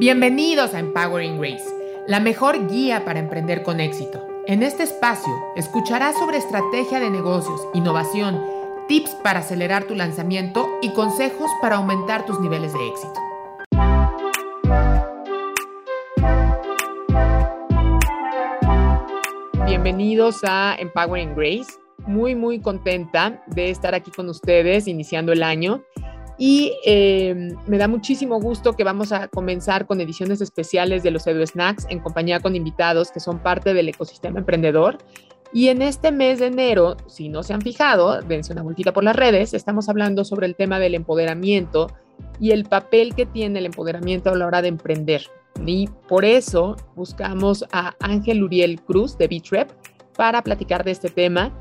Bienvenidos a Empowering Grace, la mejor guía para emprender con éxito. En este espacio escucharás sobre estrategia de negocios, innovación, tips para acelerar tu lanzamiento y consejos para aumentar tus niveles de éxito. Bienvenidos a Empowering Grace. Muy, muy contenta de estar aquí con ustedes iniciando el año. Y eh, me da muchísimo gusto que vamos a comenzar con ediciones especiales de los Edu Snacks en compañía con invitados que son parte del ecosistema emprendedor. Y en este mes de enero, si no se han fijado, dense una vueltita por las redes, estamos hablando sobre el tema del empoderamiento y el papel que tiene el empoderamiento a la hora de emprender. Y por eso buscamos a Ángel Uriel Cruz de Bitrep para platicar de este tema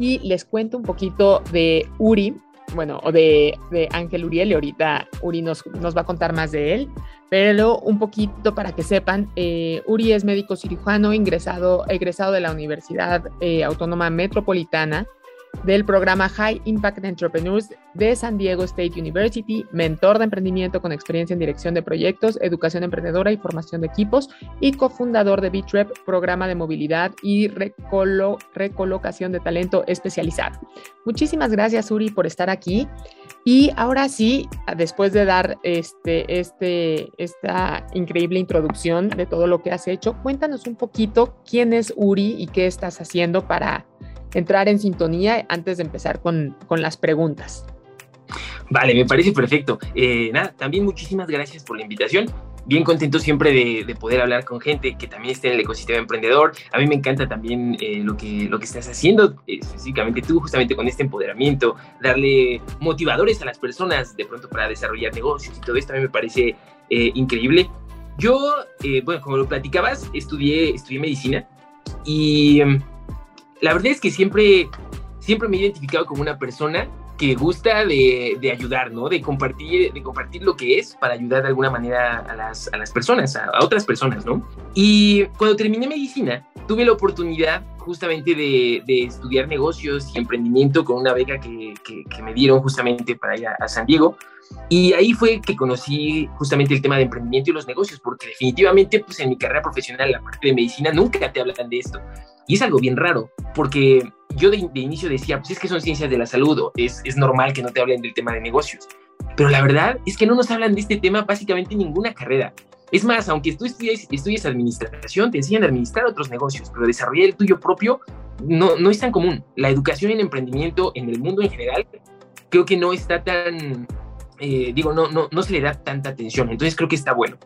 y les cuento un poquito de Uri bueno, o de, Ángel Uriel, y ahorita Uri nos, nos, va a contar más de él, pero un poquito para que sepan, eh, Uri es médico cirujano ingresado, egresado de la Universidad eh, Autónoma Metropolitana, del programa High Impact Entrepreneurs de San Diego State University, mentor de emprendimiento con experiencia en dirección de proyectos, educación emprendedora y formación de equipos, y cofundador de BitRep, programa de movilidad y recolocación de talento especializado. Muchísimas gracias, Uri, por estar aquí. Y ahora sí, después de dar este, este, esta increíble introducción de todo lo que has hecho, cuéntanos un poquito quién es Uri y qué estás haciendo para entrar en sintonía antes de empezar con, con las preguntas. Vale, me parece perfecto. Eh, nada, también muchísimas gracias por la invitación. Bien contento siempre de, de, poder hablar con gente que también esté en el ecosistema emprendedor. A mí me encanta también eh, lo, que, lo que estás haciendo, específicamente tú, justamente con este empoderamiento, darle motivadores a las personas de pronto para desarrollar negocios y todo esto a mí me parece eh, increíble. Yo, bueno, como lo platicabas, estudié, estudié medicina y la verdad es que siempre, siempre me he identificado como una persona que gusta de, de, ayudar, ¿no? De compartir, de compartir lo que es para ayudar de alguna manera a las, a las personas, a, otras personas, ¿no? Y cuando terminé medicina, tuve la oportunidad justamente de, de estudiar negocios y emprendimiento con una beca que, que, me dieron justamente para ir a, San Diego. Y ahí fue que conocí justamente el tema de emprendimiento y los negocios, porque definitivamente, pues en mi carrera profesional, la parte de medicina, nunca te hablan de esto. Y es algo bien raro, porque yo de, inicio decía, pues es que son ciencias de la salud, es, es normal que no te hablen del tema de negocios. Pero la verdad es que no nos hablan de este tema básicamente en ninguna carrera. Es más, aunque tú estudies, estudies administración, te enseñan a administrar otros negocios, pero desarrollar el tuyo propio no, no es tan común. La educación en emprendimiento en el mundo en general creo que no está tan, eh, digo, no, no, no se le da tanta atención. Entonces creo que está bueno.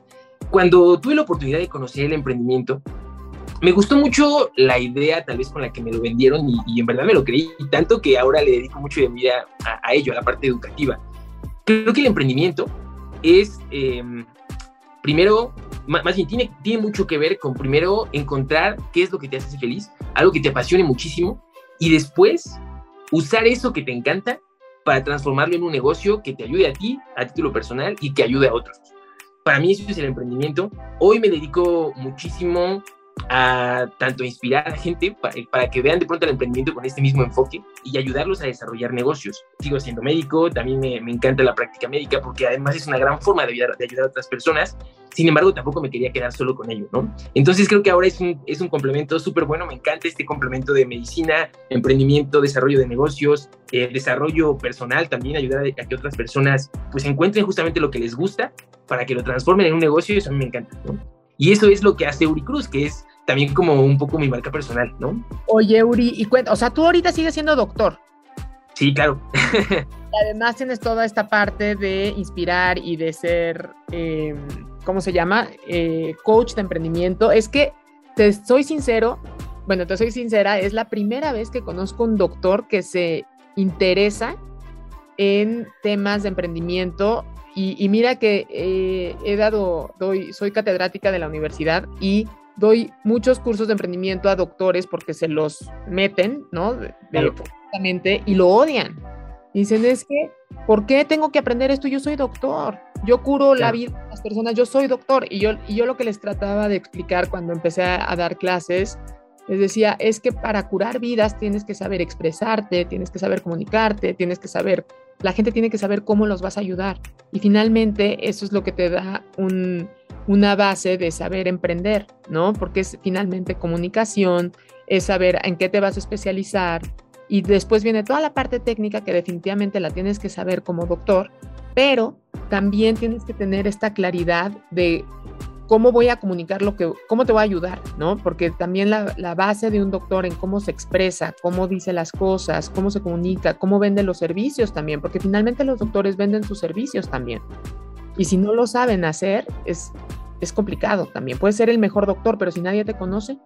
Cuando tuve la oportunidad de conocer el emprendimiento, me gustó mucho la idea tal vez con la que me lo vendieron y, en verdad me lo creí tanto que ahora le dedico mucho de mi vida a, ello, a la parte educativa. Creo que el emprendimiento es, em, primero, más, bien tiene, tiene mucho que ver con primero encontrar qué es lo que te hace feliz, algo que te apasione muchísimo y después usar eso que te encanta para transformarlo en un negocio que te ayude a ti, a título personal y que ayude a otros. Para mí eso es el emprendimiento. Hoy me dedico muchísimo a tanto inspirar a gente para, que vean de pronto el emprendimiento con este mismo enfoque y ayudarlos a desarrollar negocios. Sigo siendo médico, también me, encanta la práctica médica porque además es una gran forma de ayudar, de ayudar a otras personas. Sin embargo, tampoco me quería quedar solo con ello, ¿no? Entonces creo que ahora es un, es un complemento súper bueno, me encanta este complemento de medicina, emprendimiento, desarrollo de negocios, eh, desarrollo personal, también ayudar a, que otras personas pues encuentren justamente lo que les gusta para que lo transformen en un negocio eso a mí me encanta, ¿no? Y eso es lo que hace Uri Cruz, que es también como un poco mi marca personal, ¿no? Oye, Uri, y cuenta, o sea, tú ahorita sigues siendo doctor. Sí, claro. y además tienes toda esta parte de inspirar y de ser, eh, ¿cómo se llama? Eh, coach de emprendimiento. Es que te soy sincero, bueno, te soy sincera, es la primera vez que conozco un doctor que se interesa en temas de emprendimiento y, mira que eh, he dado, doy, soy catedrática de la universidad y doy muchos cursos de emprendimiento a doctores porque se los meten, ¿no? De, y lo odian. Dicen, es que, ¿por qué tengo que aprender esto? Yo soy doctor, yo curo la vida de las personas, yo soy doctor. Y yo, y yo lo que les trataba de explicar cuando empecé a, dar clases les decía, es que para curar vidas tienes que saber expresarte, tienes que saber comunicarte, tienes que saber, la gente tiene que saber cómo los vas a ayudar. Y finalmente eso es lo que te da una base de saber emprender, ¿no? Porque es finalmente comunicación, es saber en qué te vas a especializar. Y después viene toda la parte técnica que definitivamente la tienes que saber como doctor, pero también tienes que tener esta claridad de cómo voy a comunicar lo que, cómo te voy a ayudar, ¿no? Porque también la, la, base de un doctor en cómo se expresa, cómo dice las cosas, cómo se comunica, cómo vende los servicios también, porque finalmente los doctores venden sus servicios también. Y si no lo saben hacer, es, es complicado también. Puedes ser el mejor doctor, pero si nadie te conoce.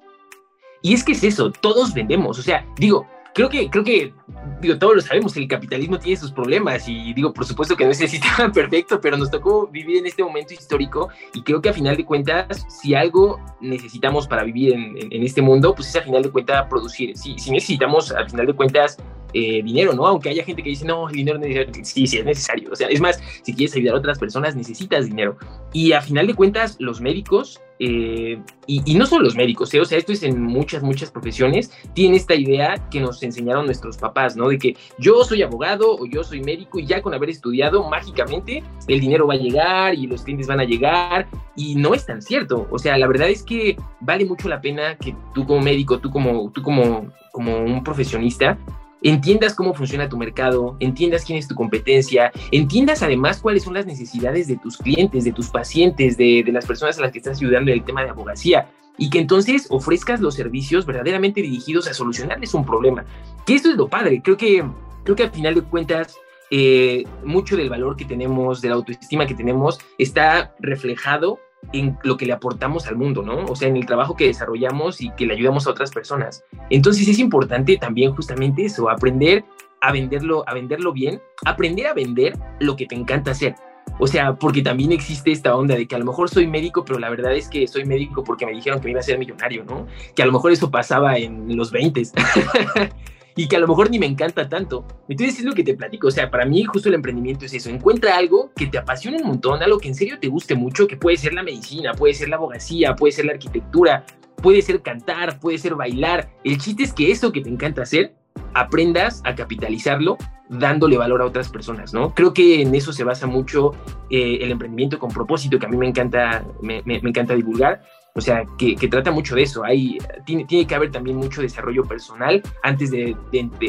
Y es que es eso, todos vendemos. O sea, digo, creo que, creo que, digo, todos lo sabemos, el capitalismo tiene sus problemas y digo, por supuesto que no es el sistema perfecto, pero nos tocó vivir en este momento histórico y creo que a final de cuentas, si algo necesitamos para vivir en, en, este mundo, pues es a final de cuentas producir. Si, si necesitamos a final de cuentas eh, dinero, ¿no? Aunque haya gente que dice, no, el dinero es Sí, sí, es necesario. O sea, es más, si quieres ayudar a otras personas, necesitas dinero. Y a final de cuentas, los médicos, eh, y, no solo los médicos, ¿eh? o sea, esto es en muchas, muchas profesiones, tienen esta idea que nos enseñaron nuestros papás, ¿no? De que yo soy abogado o yo soy médico y ya con haber estudiado, mágicamente el dinero va a llegar y los clientes van a llegar. Y no es tan cierto. O sea, la verdad es que vale mucho la pena que tú como médico, tú como, tú como, como un profesionista, entiendas cómo funciona tu mercado, entiendas quién es tu competencia, entiendas además cuáles son las necesidades de tus clientes, de tus pacientes, de, las personas a las que estás ayudando en el tema de abogacía y que entonces ofrezcas los servicios verdaderamente dirigidos a solucionarles un problema. Que esto es lo padre, creo que, creo que al final de cuentas eh, mucho del valor que tenemos, de la autoestima que tenemos, está reflejado en lo que le aportamos al mundo, ¿no? O sea, en el trabajo que desarrollamos y que le ayudamos a otras personas. Entonces es importante también justamente eso, aprender a venderlo, a venderlo bien, aprender a vender lo que te encanta hacer. O sea, porque también existe esta onda de que a lo mejor soy médico, pero la verdad es que soy médico porque me dijeron que me iba a ser millonario, ¿no? Que a lo mejor eso pasaba en los 20 y que a lo mejor ni me encanta tanto. Entonces es lo que te platico, o sea, para mí justo el emprendimiento es eso, encuentra algo que te apasione un montón, algo que en serio te guste mucho, que puede ser la medicina, puede ser la abogacía, puede ser la arquitectura, puede ser cantar, puede ser bailar. El chiste es que eso que te encanta hacer, aprendas a capitalizarlo dándole valor a otras personas, ¿no? Creo que en eso se basa mucho eh, el emprendimiento con propósito, que a mí me encanta, me, me, me encanta divulgar, o sea, que, trata mucho de eso. Hay, tiene, tiene, que haber también mucho desarrollo personal antes de,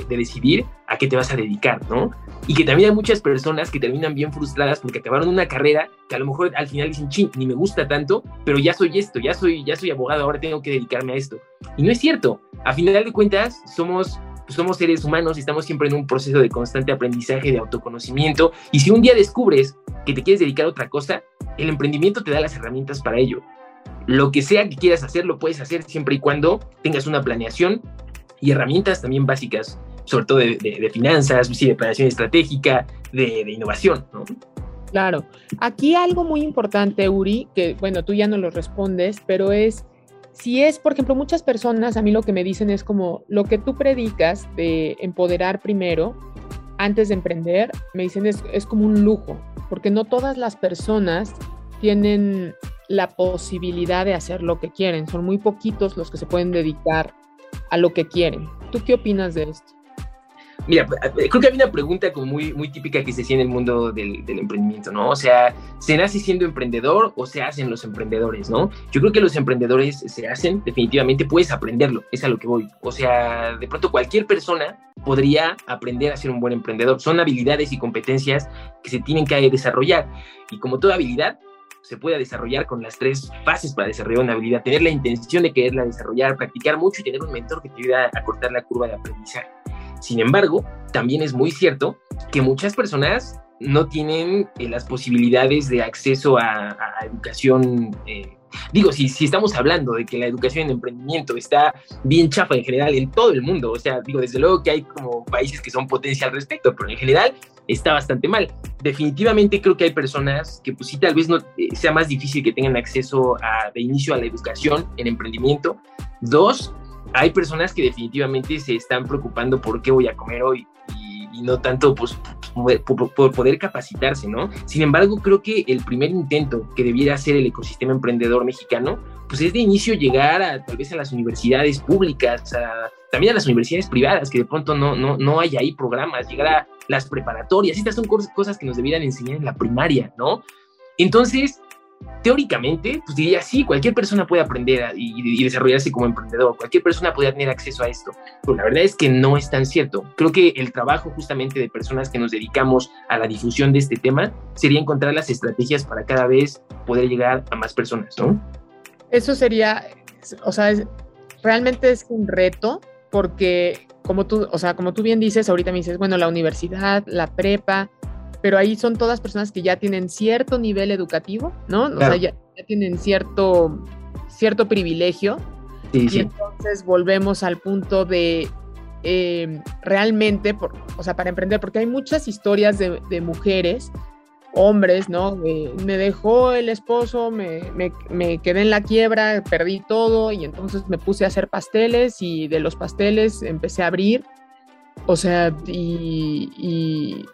decidir a qué te vas a dedicar, ¿no? Y que también hay muchas personas que terminan bien frustradas porque acabaron una carrera que a lo mejor al final dicen, ching, ni me gusta tanto, pero ya soy esto, ya soy, ya soy abogado, ahora tengo que dedicarme a esto. Y no es cierto. A final de cuentas, somos pues somos seres humanos y estamos siempre en un proceso de constante aprendizaje, de autoconocimiento. Y si un día descubres que te quieres dedicar a otra cosa, el emprendimiento te da las herramientas para ello lo que sea que quieras hacer, lo puedes hacer siempre y cuando tengas una planeación y herramientas también básicas, sobre todo de, finanzas, de planeación estratégica, de, innovación, ¿no? Claro. Aquí algo muy importante, Uri, que bueno, tú ya no lo respondes, pero es, si es, por ejemplo, muchas personas a mí lo que me dicen es como lo que tú predicas de empoderar primero antes de emprender, me dicen es, es como un lujo, porque no todas las personas tienen la posibilidad de hacer lo que quieren. Son muy poquitos los que se pueden dedicar a lo que quieren. ¿Tú qué opinas de esto? Mira, eh, creo que hay una pregunta como muy, muy típica que se hacía en el mundo del, emprendimiento, ¿no? O sea, ¿se nace siendo emprendedor o se hacen los emprendedores, ¿no? Yo creo que los emprendedores se hacen, definitivamente puedes aprenderlo, es a lo que voy. O sea, de pronto cualquier persona podría aprender a ser un buen emprendedor. Son habilidades y competencias que se tienen que desarrollar. Y como toda habilidad, se pueda desarrollar con las tres fases para desarrollar una habilidad, tener la intención de quererla desarrollar, practicar mucho y tener un mentor que te ayude a cortar la curva de aprendizaje. Sin embargo, también es muy cierto que muchas personas no tienen eh, las posibilidades de acceso a, educación eh, digo, si, si estamos hablando de que la educación en emprendimiento está bien chafa en general en todo el mundo, o sea, digo, desde luego que hay como países que son potencia al respecto, pero en general está bastante mal. Definitivamente creo que hay personas que pues sí tal vez no eh, sea más difícil que tengan acceso a, de inicio a la educación en emprendimiento. Dos, hay personas que definitivamente se están preocupando por qué voy a comer hoy y, no tanto pues por, poder capacitarse, ¿no? Sin embargo, creo que el primer intento que debiera hacer el ecosistema emprendedor mexicano, pues es de inicio llegar a tal vez a las universidades públicas, también a las universidades privadas, que de pronto no, no, no hay ahí programas, llegar a las preparatorias, estas son cosas que nos debieran enseñar en la primaria, ¿no? Entonces, teóricamente, pues diría, sí, cualquier persona puede aprender y, desarrollarse como emprendedor, cualquier persona puede tener acceso a esto, pero la verdad es que no es tan cierto. Creo que el trabajo justamente de personas que nos dedicamos a la difusión de este tema sería encontrar las estrategias para cada vez poder llegar a más personas, ¿no? Eso sería, o sea, realmente es un reto porque como tú, o sea, como tú bien dices, ahorita me dices, bueno, la universidad, la prepa, pero ahí son todas personas que ya tienen cierto nivel educativo, ¿no? O sea, ya, tienen cierto, cierto privilegio. y entonces volvemos al punto de eh, realmente, por, o sea, para emprender, porque hay muchas historias de, mujeres, hombres, ¿no? me dejó el esposo, me, me, quedé en la quiebra, perdí todo y entonces me puse a hacer pasteles y de los pasteles empecé a abrir o sea, y,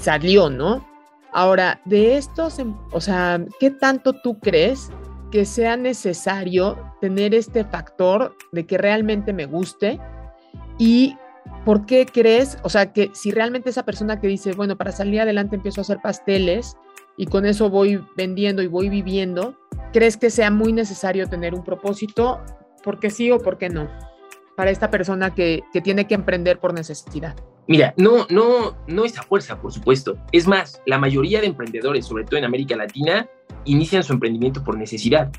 salió, ¿no? Ahora, de estos, em, o sea, ¿qué tanto tú crees que sea necesario tener este factor de que realmente me guste? Y ¿por qué crees, o sea, que si realmente esa persona que dice, bueno, para salir adelante empiezo a hacer pasteles y con eso voy vendiendo y voy viviendo, ¿crees que sea muy necesario tener un propósito? ¿Por qué sí o por qué no? para esta persona que, tiene que emprender por necesidad? Mira, no, no, no es a fuerza, por supuesto. Es más, la mayoría de emprendedores, sobre todo en América Latina, inician su emprendimiento por necesidad.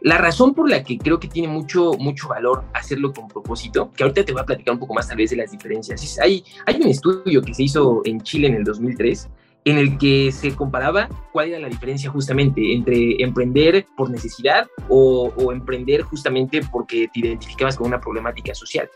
La razón por la que creo que tiene mucho, mucho valor hacerlo con propósito, que ahorita te voy a platicar un poco más tal vez de las diferencias. hay, hay un estudio que se hizo en Chile en el 2003 en el que se comparaba cuál era la diferencia justamente entre emprender por necesidad o, emprender justamente porque te identificabas con una problemática social.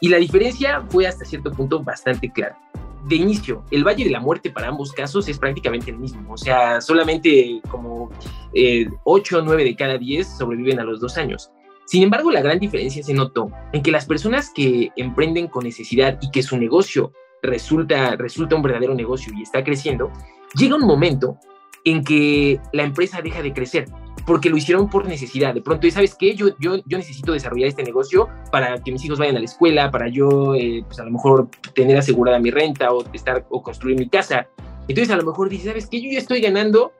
Y la diferencia fue hasta cierto punto bastante clara. De inicio, el Valle de la Muerte para ambos casos es prácticamente el mismo. O sea, solamente como eh, 8 o 9 de cada 10 sobreviven a los dos años. Sin embargo, la gran diferencia se notó en que las personas que emprenden con necesidad y que su negocio resulta, resulta un verdadero negocio y está creciendo, llega un momento en que la empresa deja de crecer porque lo hicieron por necesidad. De pronto, ¿sabes qué? Yo, yo, yo necesito desarrollar este negocio para que mis hijos vayan a la escuela, para yo, eh, pues a lo mejor, tener asegurada mi renta o, estar, o construir mi casa. Entonces, a lo mejor dices, ¿sabes qué? Yo ya estoy ganando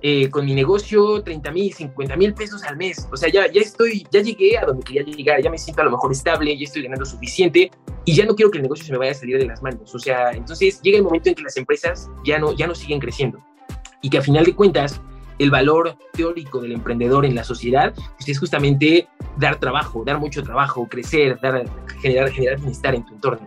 eh, con mi negocio 30 mil, 50 mil pesos al mes. O sea, ya, ya estoy, ya llegué a donde quería llegar, ya me siento a lo mejor estable, ya estoy ganando suficiente y ya no quiero que el negocio se me vaya a salir de las manos. O sea, entonces llega el momento en que las empresas ya no, ya no siguen creciendo y que a final de cuentas el valor teórico del emprendedor en la sociedad pues es justamente dar trabajo, dar mucho trabajo, crecer, dar, generar, generar bienestar en tu entorno.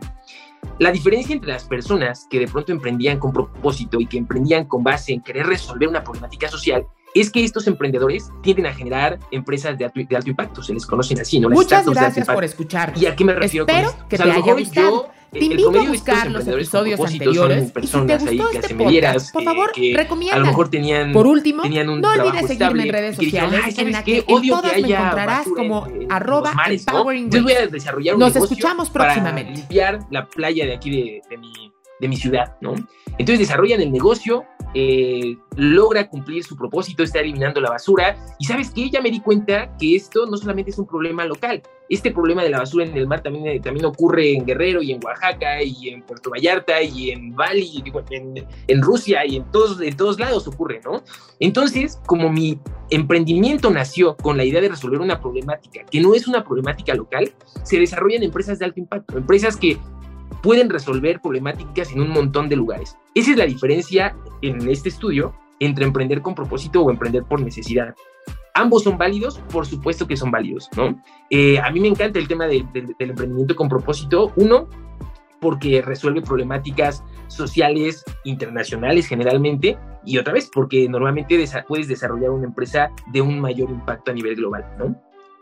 La diferencia entre las personas que de pronto emprendían con propósito y que emprendían con base en querer resolver una problemática social es que estos emprendedores tienden a generar empresas de alto, impacto, se les conocen así, ¿no? Muchas gracias por escuchar. ¿Y a qué me refiero Espero con esto? que te haya gustado. Te invito a buscar los episodios anteriores y si te gustó este podcast, por favor, que recomienda. A lo mejor tenían, por último, tenían un no olvides seguirme en redes sociales, en la que, en todas me encontrarás como arroba empowering Yo voy a desarrollar un Nos escuchamos próximamente. Para limpiar la playa de aquí de, de mi de mi ciudad, ¿no? Entonces desarrollan el negocio, eh, logra cumplir su propósito, está eliminando la basura. Y sabes qué, ya me di cuenta que esto no solamente es un problema local, este problema de la basura en el mar también, eh, también ocurre en Guerrero y en Oaxaca y en Puerto Vallarta y en Bali, en, en Rusia y en todos, en todos lados ocurre, ¿no? Entonces, como mi emprendimiento nació con la idea de resolver una problemática que no es una problemática local, se desarrollan empresas de alto impacto, empresas que pueden resolver problemáticas en un montón de lugares. Esa es la diferencia en este estudio entre emprender con propósito o emprender por necesidad. Ambos son válidos, por supuesto que son válidos, ¿no? Eh, a mí me encanta el tema del emprendimiento con propósito. Uno, porque resuelve problemáticas sociales internacionales generalmente y otra vez porque normalmente puedes desarrollar una empresa de un mayor impacto a nivel global, ¿no?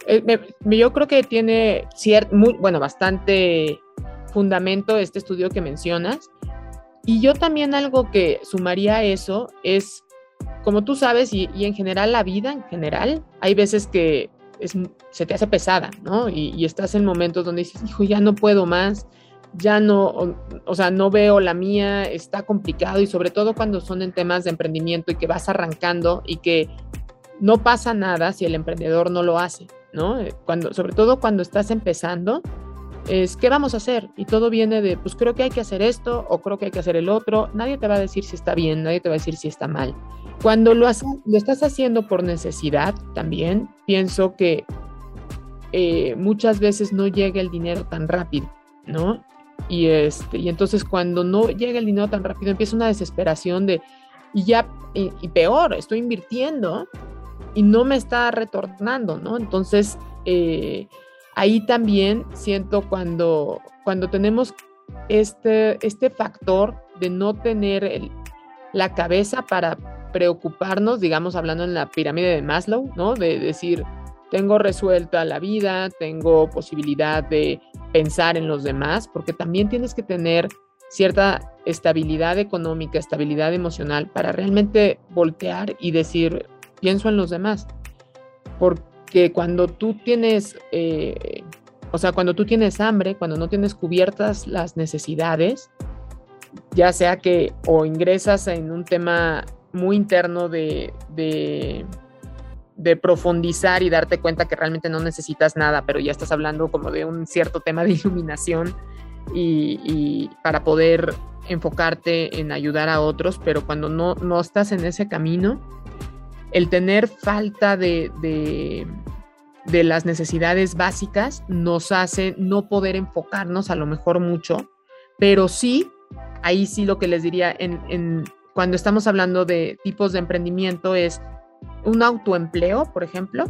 Eh, yo creo que tiene muy, bueno, bastante fundamento este estudio que mencionas. Y yo también algo que sumaría a eso es, como tú sabes, y, en general la vida en general, hay veces que es, se te hace pesada, ¿no? Y, estás en momentos donde dices, hijo, ya no puedo más, ya no, o, sea, no veo la mía, está complicado y sobre todo cuando son en temas de emprendimiento y que vas arrancando y que no pasa nada si el emprendedor no lo hace, ¿no? Eh, cuando, sobre todo cuando estás empezando, es qué vamos a hacer y todo viene de, pues creo que hay que hacer esto o creo que hay que hacer el otro, nadie te va a decir si está bien, nadie te va a decir si está mal. Cuando lo, lo estás haciendo por necesidad también, pienso que eh, muchas veces no llega el dinero tan rápido, ¿no? Y, este, y entonces cuando no llega el dinero tan rápido empieza una desesperación de, y ya, y, peor, estoy invirtiendo y no me está retornando, ¿no? Entonces, eh, ahí también siento cuando, cuando tenemos este, este factor de no tener la cabeza para preocuparnos, digamos, hablando en la pirámide de Maslow, ¿no? De decir, tengo resuelta la vida, tengo posibilidad de pensar en los demás, porque también tienes que tener cierta estabilidad económica, estabilidad emocional para realmente voltear y decir, pienso en los demás. Porque cuando tú tienes, eh, o sea, cuando tú tienes hambre, cuando no tienes cubiertas las necesidades, ya sea que o ingresas en un tema muy interno de, de de profundizar y darte cuenta que realmente no necesitas nada, pero ya estás hablando como de un cierto tema de iluminación y, para poder enfocarte en ayudar a otros, pero cuando no, no estás en ese camino, el tener falta de, de, las necesidades básicas nos hace no poder enfocarnos a lo mejor mucho, pero sí, ahí sí lo que les diría en cuando estamos hablando de tipos de emprendimiento es un autoempleo, por ejemplo,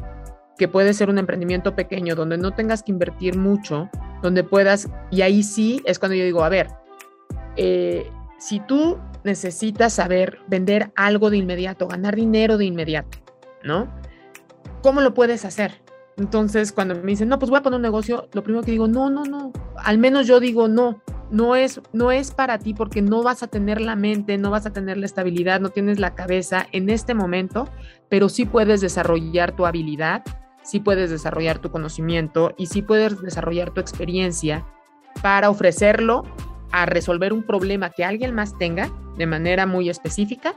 que puede ser un emprendimiento pequeño donde no tengas que invertir mucho, donde puedas, y ahí sí es cuando yo digo, a ver, eh, si tú necesitas saber vender algo de inmediato, ganar dinero de inmediato, ¿no? ¿Cómo lo puedes hacer? Entonces, cuando me dicen, no, pues voy a poner un negocio, lo primero que digo, no, no, no, al menos yo digo, no, no es, no es para ti porque no vas a tener la mente, no vas a tener la estabilidad, no tienes la cabeza en este momento, pero sí puedes desarrollar tu habilidad, sí puedes desarrollar tu conocimiento y sí puedes desarrollar tu experiencia para ofrecerlo a resolver un problema que alguien más tenga de manera muy específica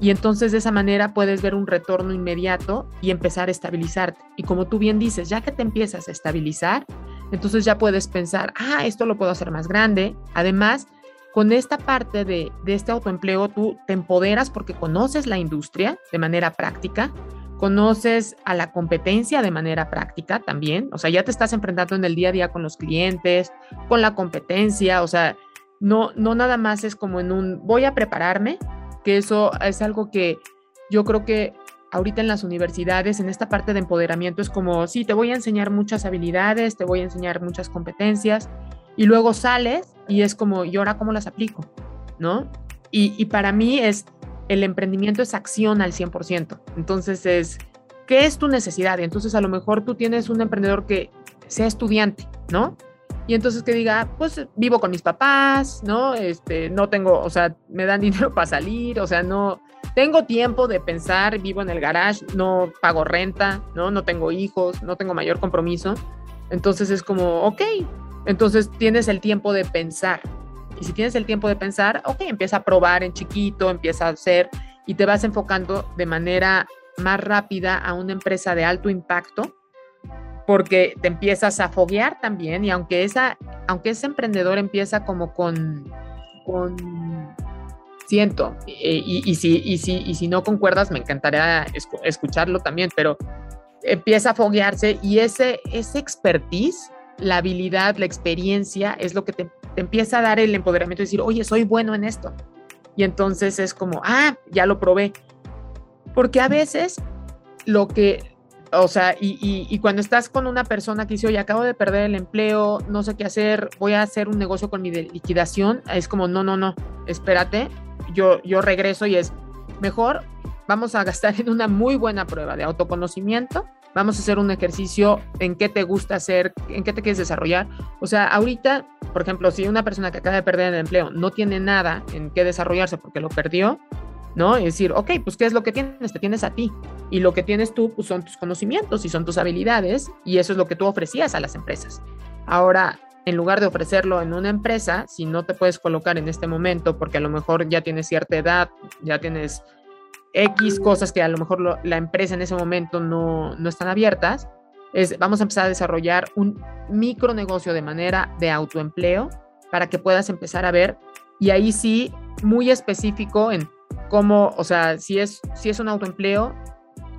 y entonces de esa manera puedes ver un retorno inmediato y empezar a estabilizarte. Y como tú bien dices, ya que te empiezas a estabilizar, entonces ya puedes pensar, ah, esto lo puedo hacer más grande. Además, con esta parte de, de este autoempleo, tú te empoderas porque conoces la industria de manera práctica, conoces a la competencia de manera práctica también, o sea, ya te estás enfrentando en el día a día con los clientes, con la competencia, o sea, no, no nada más es como en un voy a prepararme que eso es algo que yo creo que ahorita en las universidades, en esta parte de empoderamiento, es como, sí, te voy a enseñar muchas habilidades, te voy a enseñar muchas competencias, y luego sales y es como, ¿y ahora cómo las aplico? ¿No? Y, y para mí es, el emprendimiento es acción al 100%. Entonces es, ¿qué es tu necesidad? Entonces a lo mejor tú tienes un emprendedor que sea estudiante, ¿no? Y entonces que diga, pues vivo con mis papás, ¿no? Este, no tengo, o sea, me dan dinero para salir, o sea, no, tengo tiempo de pensar, vivo en el garage, no pago renta, ¿no? No tengo hijos, no tengo mayor compromiso. Entonces es como, ok, entonces tienes el tiempo de pensar. Y si tienes el tiempo de pensar, ok, empieza a probar en chiquito, empieza a hacer y te vas enfocando de manera más rápida a una empresa de alto impacto porque te empiezas a foguear también y aunque, esa, aunque ese emprendedor empieza como con, con siento, y, y, si, y, si, y si no concuerdas, me encantaría escucharlo también, pero empieza a foguearse y ese, ese expertise, la habilidad, la experiencia, es lo que te, te empieza a dar el empoderamiento de decir, oye, soy bueno en esto. Y entonces es como, ah, ya lo probé. Porque a veces lo que o sea, y, cuando estás con una persona que dice, oye, acabo de perder el empleo, no sé qué hacer, voy a hacer un negocio con mi liquidación, es como, no, no, no, espérate, yo, yo regreso y es mejor, vamos a gastar en una muy buena prueba de autoconocimiento, vamos a hacer un ejercicio en qué te gusta hacer, en qué te quieres desarrollar. O sea, ahorita, por ejemplo, si una persona que acaba de perder el empleo no tiene nada en qué desarrollarse porque lo perdió, ¿no? Es decir, ok, pues ¿qué es lo que tienes? Te tienes a ti. Y lo que tienes tú pues, son tus conocimientos y son tus habilidades y eso es lo que tú ofrecías a las empresas. Ahora, en lugar de ofrecerlo en una empresa, si no te puedes colocar en este momento, porque a lo mejor ya tienes cierta edad, ya tienes X cosas que a lo mejor la empresa en ese momento no, no están abiertas, es vamos a empezar a desarrollar un micronegocio de manera de autoempleo para que puedas empezar a ver y ahí sí muy específico en cómo, o sea, si es, si es un autoempleo,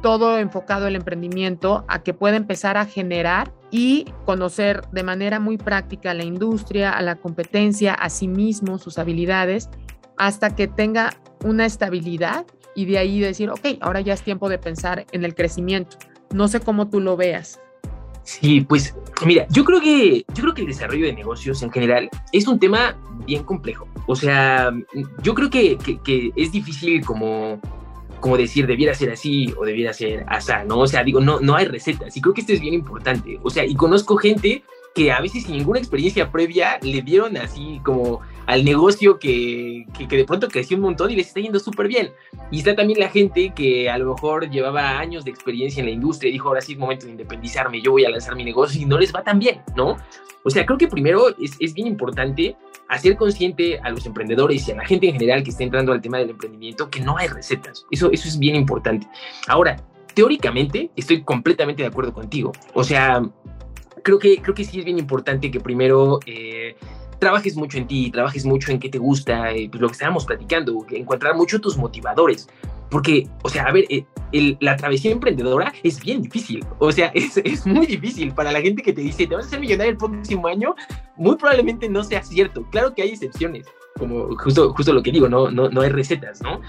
todo enfocado el emprendimiento a que pueda empezar a generar y conocer de manera muy práctica a la industria, a la competencia, a sí mismo, sus habilidades, hasta que tenga una estabilidad y de ahí decir, ok, ahora ya es tiempo de pensar en el crecimiento. No sé cómo tú lo veas. Sí, pues mira, yo creo que yo creo que el desarrollo de negocios en general es un tema bien complejo. O sea, yo creo que, es difícil como como decir debiera ser así o debiera ser asá, ¿no? O sea, digo, no, no hay recetas y creo que esto es bien importante. O sea, y conozco gente que a veces sin ninguna experiencia previa le dieron así como al negocio que, que, de pronto creció un montón y les está yendo súper bien. Y está también la gente que a lo mejor llevaba años de experiencia en la industria y dijo, ahora sí es momento de independizarme, yo voy a lanzar mi negocio y no les va tan bien, ¿no? O sea, creo que primero es, es bien importante hacer consciente a los emprendedores y a la gente en general que está entrando al tema del emprendimiento que no hay recetas. Eso, eso es bien importante. Ahora, teóricamente estoy completamente de acuerdo contigo. O sea, creo que, creo que sí es bien importante que primero eh, trabajes mucho en ti, trabajes mucho en qué te gusta, eh, pues lo que estábamos platicando, encontrar mucho tus motivadores. Porque, o sea, a ver, eh, la travesía emprendedora es bien difícil. O sea, es, es, muy difícil para la gente que te dice, te vas a ser millonario el próximo año. Muy probablemente no sea cierto. Claro que hay excepciones, como justo, justo lo que digo, no, no, no hay recetas, ¿no?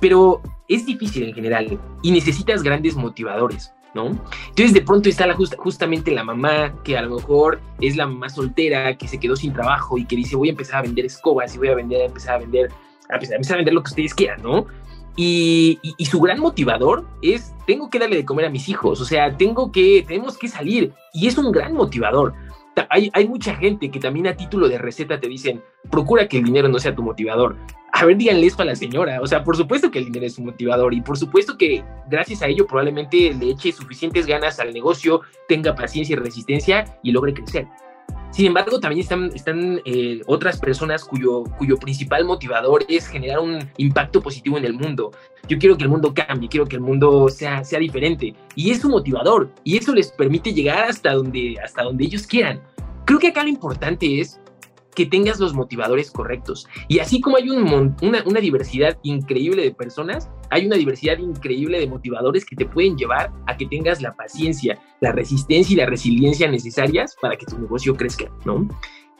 Pero es difícil en general y necesitas grandes motivadores. ¿No? Entonces de pronto está la justamente la mamá que a lo mejor es la mamá soltera que se quedó sin trabajo y que dice voy a empezar a vender escobas y voy a vender, a empezar a vender, a empezar a vender lo que ustedes quieran, ¿no? Y, y, su gran motivador es tengo que darle de comer a mis hijos, o sea, tengo que, tenemos que salir y es un gran motivador hay, mucha gente que también a título de receta te dicen, procura que el dinero no sea tu motivador. A ver, díganle esto a la señora. O sea, por supuesto que el dinero es su motivador y por supuesto que gracias a ello probablemente le eche suficientes ganas al negocio, tenga paciencia y resistencia y logre crecer. Sin embargo, también están, están eh, otras personas cuyo, cuyo principal motivador es generar un impacto positivo en el mundo. Yo quiero que el mundo cambie, quiero que el mundo sea, sea diferente. Y es su motivador. Y eso les permite llegar hasta donde, hasta donde ellos quieran. Creo que acá lo importante es que tengas los motivadores correctos. Y así como hay un, una, una, diversidad increíble de personas, hay una diversidad increíble de motivadores que te pueden llevar a que tengas la paciencia, la resistencia y la resiliencia necesarias para que tu negocio crezca, ¿no?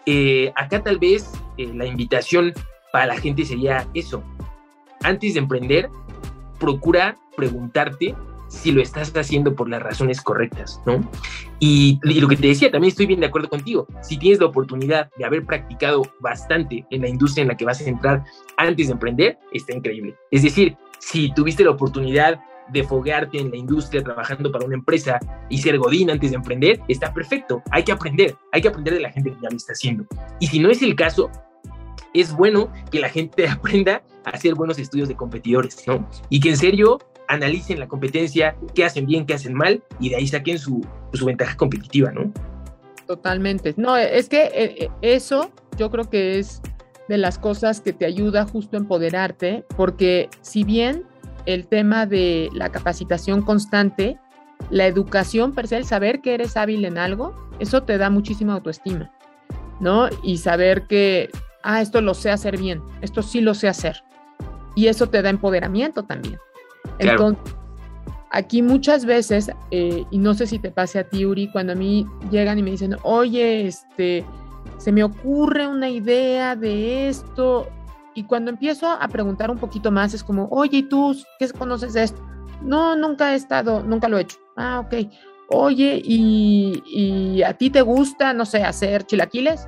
Eh, acá tal vez eh, la invitación para la gente sería eso. Antes de emprender, procura preguntarte si lo estás haciendo por las razones correctas, ¿no? Y, lo que te decía, también estoy bien de acuerdo contigo. Si tienes la oportunidad de haber practicado bastante en la industria en la que vas a entrar antes de emprender, está increíble. Es decir, si tuviste la oportunidad de foguearte en la industria trabajando para una empresa y ser godín antes de emprender, está perfecto. Hay que aprender, hay que aprender de la gente que ya lo está haciendo. Y si no es el caso, es bueno que la gente aprenda hacer buenos estudios de competidores, ¿no? Y que en serio analicen la competencia, qué hacen bien, qué hacen mal, y de ahí saquen su, su ventaja competitiva, ¿no? Totalmente. No, es que eh, eh, eso yo creo que es de las cosas que te ayuda justo a empoderarte, porque si bien el tema de la capacitación constante, la educación per saber que eres hábil en algo, eso te da muchísima autoestima, ¿no? Y saber que, ah, esto lo sé hacer bien, esto sí lo sé hacer. Y eso te da empoderamiento también. Entonces, aquí muchas veces, eh, y no sé si te pase a ti, Uri, cuando a mí llegan y me dicen, oye, este, se me ocurre una idea de esto, y cuando empiezo a preguntar un poquito más, es como, oye, ¿y tú qué conoces de esto? No, nunca he estado, nunca lo he hecho. Ah, ok. Oye, ¿y, ¿y a ti te gusta, no sé, hacer chilaquiles?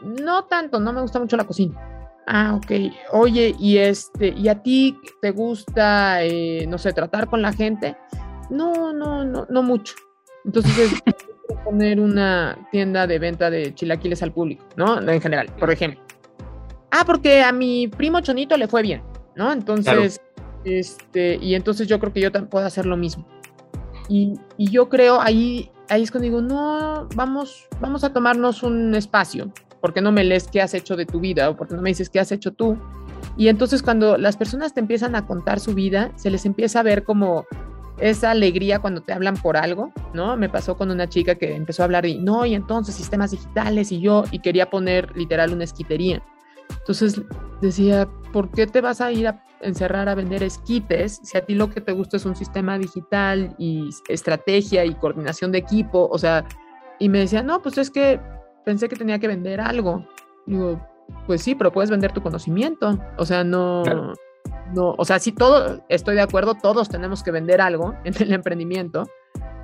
No tanto, no me gusta mucho la cocina. Ah, ok. Oye, y este, ¿y a ti te gusta, eh, no sé, tratar con la gente? No, no, no, no mucho. Entonces, poner una tienda de venta de chilaquiles al público, ¿no? En general, por ejemplo. Ah, porque a mi primo Chonito le fue bien, ¿no? Entonces, este, y entonces yo creo que yo puedo hacer lo mismo. Y, y yo creo ahí ahí es cuando digo, no, vamos, vamos a tomarnos un espacio, porque no me lees qué has hecho de tu vida o porque no me dices qué has hecho tú. Y entonces cuando las personas te empiezan a contar su vida, se les empieza a ver como esa alegría cuando te hablan por algo, ¿no? Me pasó con una chica que empezó a hablar y no, y entonces sistemas digitales y yo, y quería poner literal una esquitería. Entonces decía, ¿por qué te vas a ir a encerrar a vender esquites si a ti lo que te gusta es un sistema digital y estrategia y coordinación de equipo? O sea, y me decía, no, pues es que pensé que tenía que vender algo. Digo, pues sí, pero puedes vender tu conocimiento. O sea, no, no, o sea, sí, todo, estoy de acuerdo, todos tenemos que vender algo en el emprendimiento,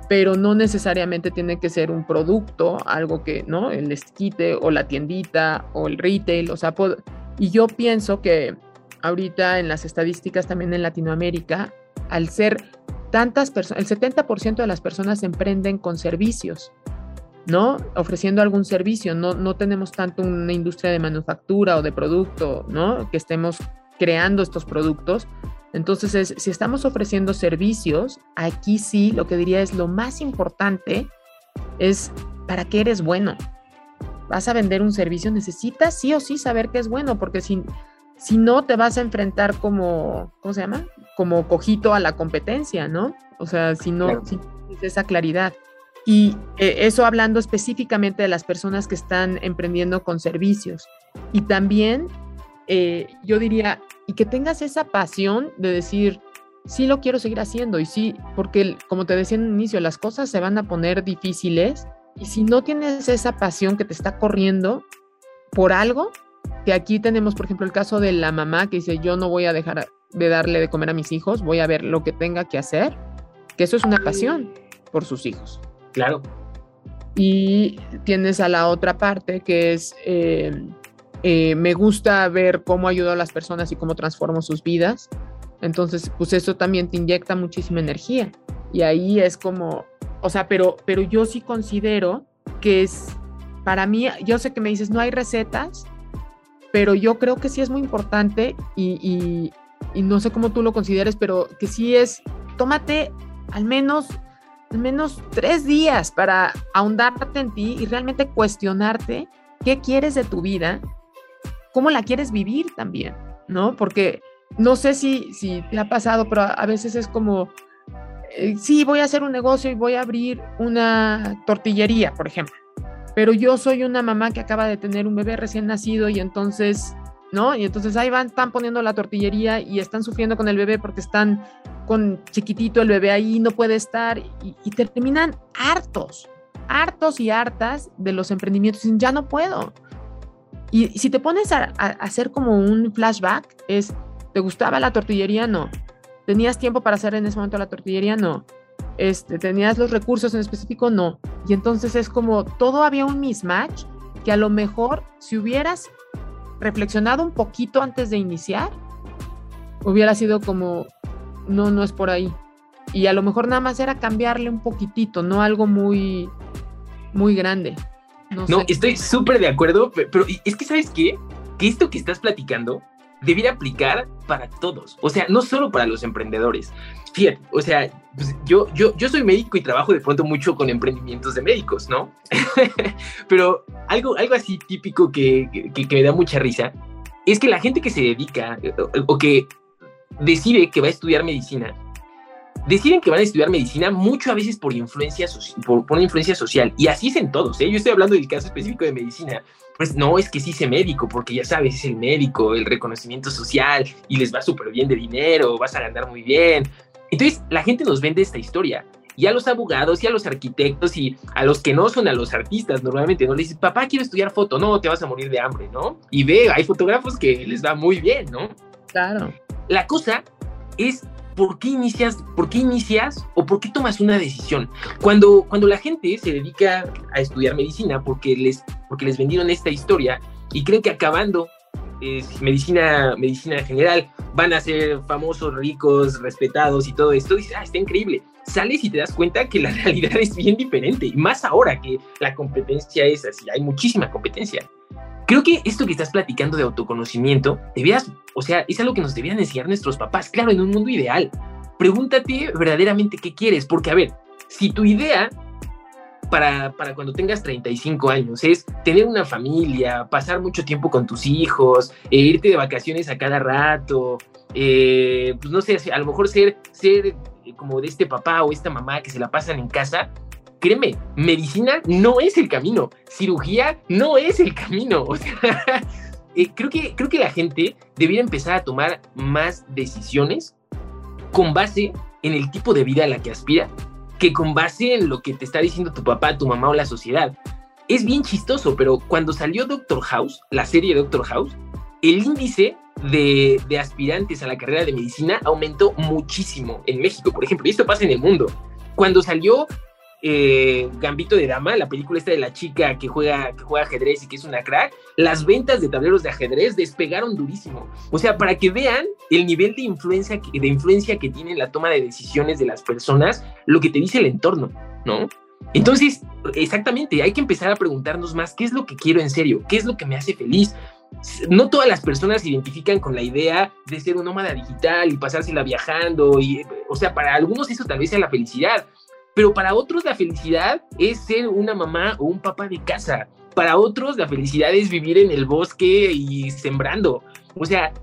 pero no necesariamente tiene que ser un producto, algo que, ¿no? El esquite o la tiendita o el retail, o sea, y yo pienso que ahorita en las estadísticas también en Latinoamérica, al ser tantas personas, el 70% de las personas emprenden con servicios, ¿no? Ofreciendo algún servicio, no, no tenemos tanto una industria de manufactura o de producto, ¿no? Que estemos creando estos productos. Entonces, si estamos ofreciendo servicios, aquí sí lo que diría es lo más importante es para qué eres bueno. Vas a vender un servicio, necesitas sí o sí saber que es bueno, porque si, si no te vas a enfrentar como, ¿cómo se llama? Como cojito a la competencia, ¿no? O sea, si no, si tienes esa claridad. Y eh, eso hablando específicamente de las personas que están emprendiendo con servicios. Y también eh, yo diría, y que tengas esa pasión de decir, sí lo quiero seguir haciendo y sí, porque como te decía en el inicio, las cosas se van a poner difíciles y si no tienes esa pasión que te está corriendo por algo, que aquí tenemos, por ejemplo, el caso de la mamá que dice, yo no voy a dejar de darle de comer a mis hijos, voy a ver lo que tenga que hacer, que eso es una pasión por sus hijos. Claro. Y tienes a la otra parte que es, eh, eh, me gusta ver cómo ayudo a las personas y cómo transformo sus vidas. Entonces, pues eso también te inyecta muchísima energía. Y ahí es como, o sea, pero, pero yo sí considero que es, para mí, yo sé que me dices, no hay recetas, pero yo creo que sí es muy importante y, y no sé cómo tú lo consideres, pero que sí es, tómate al menos al menos tres días para ahondarte en ti y realmente cuestionarte qué quieres de tu vida, cómo la quieres vivir también, ¿no? Porque no sé si, si te ha pasado, pero a veces es como, eh, sí, voy a hacer un negocio y voy a abrir una tortillería, por ejemplo, pero yo soy una mamá que acaba de tener un bebé recién nacido y entonces ¿no? Y entonces ahí van, están poniendo la tortillería y están sufriendo con el bebé porque están con chiquitito el bebé ahí, no puede estar y, terminan hartos, hartos y hartas de los emprendimientos. ya no puedo. Y, si te pones a, hacer como un flashback, es, ¿te gustaba la tortillería? No. ¿Tenías tiempo para hacer en ese momento la tortillería? No. Este, ¿Tenías los recursos en específico? No. Y entonces es como todo había un mismatch que a lo mejor si hubieras reflexionado un poquito antes de iniciar, hubiera sido como, no, no es por ahí. Y a lo mejor nada más era cambiarle un poquitito, no algo muy, muy grande. No, estoy súper de acuerdo, pero es que, ¿sabes qué? Que esto que estás platicando debería aplicar para todos, o sea, no solo para los emprendedores. Fíjate, o sea, pues yo, yo, yo soy médico y trabajo de pronto mucho con emprendimientos de médicos, ¿no? Pero algo, algo así típico que, que, que, me da mucha risa es que la gente que se dedica o, que decide que va a estudiar medicina, deciden que van a estudiar medicina mucho a veces por influencia, por, por, una influencia social. Y así es en todos, ¿eh? Yo estoy hablando del caso específico de medicina. Pues no es que sí sé médico, porque ya sabes, es el médico, el reconocimiento social y les va súper bien de dinero, vas a ganar muy bien, entonces, la gente nos vende esta historia. Y a los abogados y a los arquitectos y a los que no son a los artistas normalmente, ¿no? Le dices, papá, quiero estudiar foto, no, te vas a morir de hambre, ¿no? Y ve, hay fotógrafos que les va muy bien, ¿no? Claro. La cosa es ¿por qué inicias, por qué inicias o por qué tomas una decisión? Cuando, cuando la gente se dedica a estudiar medicina porque les, porque les vendieron esta historia y creen que acabando medicina, medicina general, van a ser famosos, ricos, respetados y todo esto, dices, ah, está increíble. Sales y te das cuenta que la realidad es bien diferente, y más ahora que la competencia es así, hay muchísima competencia. Creo que esto que estás platicando de autoconocimiento, debías, o sea, es algo que nos debían enseñar nuestros papás, claro, en un mundo ideal. Pregúntate verdaderamente qué quieres, porque a ver, si tu idea para, para, cuando tengas 35 años, es tener una familia, pasar mucho tiempo con tus hijos, e irte de vacaciones a cada rato, eh, pues no sé, a lo mejor ser, ser eh, como de este papá o esta mamá que se la pasan en casa, créeme, medicina no es el camino, cirugía no es el camino. O sea, eh, creo, que, creo que la gente debería empezar a tomar más decisiones con base en el tipo de vida a la que aspira que con base en lo que te está diciendo tu papá, tu mamá o la sociedad. Es bien chistoso, pero cuando salió Doctor House, la serie Doctor House, el índice de, de, aspirantes a la carrera de medicina aumentó muchísimo en México, por ejemplo, y esto pasa en el mundo. Cuando salió eh, Gambito de Dama, la película esta de la chica que juega, que juega ajedrez y que es una crack, las ventas de tableros de ajedrez despegaron durísimo. O sea, para que vean el nivel de influencia, que, de influencia que tiene la toma de decisiones de las personas, lo que te dice el entorno, ¿no? Entonces, exactamente, hay que empezar a preguntarnos más, ¿qué es lo que quiero en serio? ¿Qué es lo que me hace feliz? no todas las personas se identifican con la idea de ser un nómada digital y pasársela viajando y o sea, para algunos eso tal vez sea la felicidad, pero para otros la felicidad es ser una mamá o un papá de casa. Para otros la felicidad es vivir en el bosque y sembrando. O sea,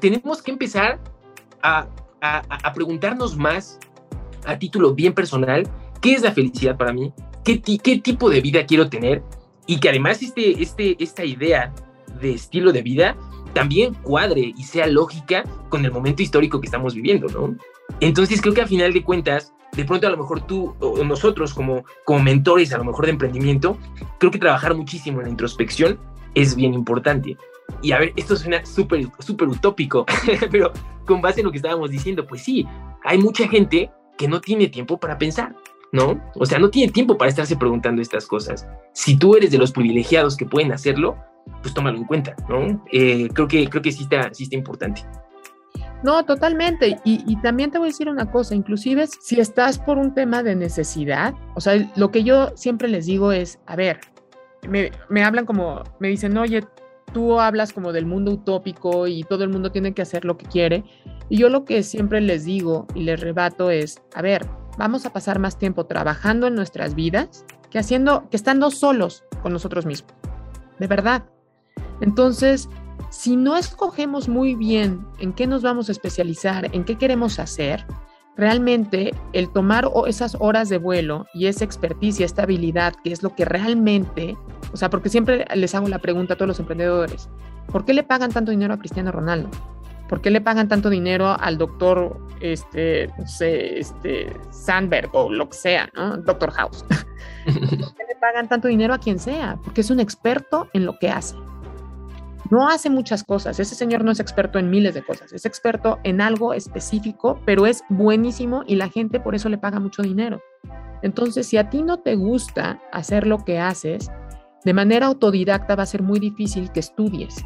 tenemos que empezar a, preguntarnos más a título bien personal, ¿qué es la felicidad para mí? ¿Qué, qué tipo de vida quiero tener? Y que además este, este, esta idea de estilo de vida también cuadre y sea lógica con el momento histórico que estamos viviendo, ¿no? Entonces creo que a final de cuentas de pronto a lo mejor tú o nosotros como, como mentores a lo mejor de emprendimiento, creo que trabajar muchísimo en la introspección es bien importante. Y a ver, esto suena súper súper utópico, pero con base en lo que estábamos diciendo, pues sí, hay mucha gente que no tiene tiempo para pensar, ¿no? O sea, no tiene tiempo para estarse preguntando estas cosas. Si tú eres de los privilegiados que pueden hacerlo, pues tómalo en cuenta, ¿no? Eh, creo, que, creo que sí está, sí está importante. No, totalmente. Y, también te voy a decir una cosa, inclusive si estás por un tema de necesidad, o sea, lo que yo siempre les digo es, a ver, me, me hablan como, me dicen, oye, tú hablas como del mundo utópico y todo el mundo tiene que hacer lo que quiere. Y yo lo que siempre les digo y les rebato es, a ver, vamos a pasar más tiempo trabajando en nuestras vidas que haciendo, que estando solos con nosotros mismos. De verdad. Entonces, si no escogemos muy bien en qué nos vamos a especializar, en qué queremos hacer, realmente el tomar esas horas de vuelo y esa experticia, esta habilidad, que es lo que realmente, o sea, porque siempre les hago la pregunta a todos los emprendedores, ¿por qué le pagan tanto dinero a Cristiano Ronaldo? ¿Por qué le pagan tanto dinero al doctor, este, no sé, este, Sandberg o lo que sea, ¿no? Doctor House. ¿Por qué le pagan tanto dinero a quien sea? Porque es un experto en lo que hace no hace muchas cosas. Ese señor no es experto en miles de cosas, es experto en algo específico, pero es buenísimo y la gente por eso le paga mucho dinero. Entonces, si a ti no te gusta hacer lo que haces, de manera autodidacta va a ser muy difícil que estudies.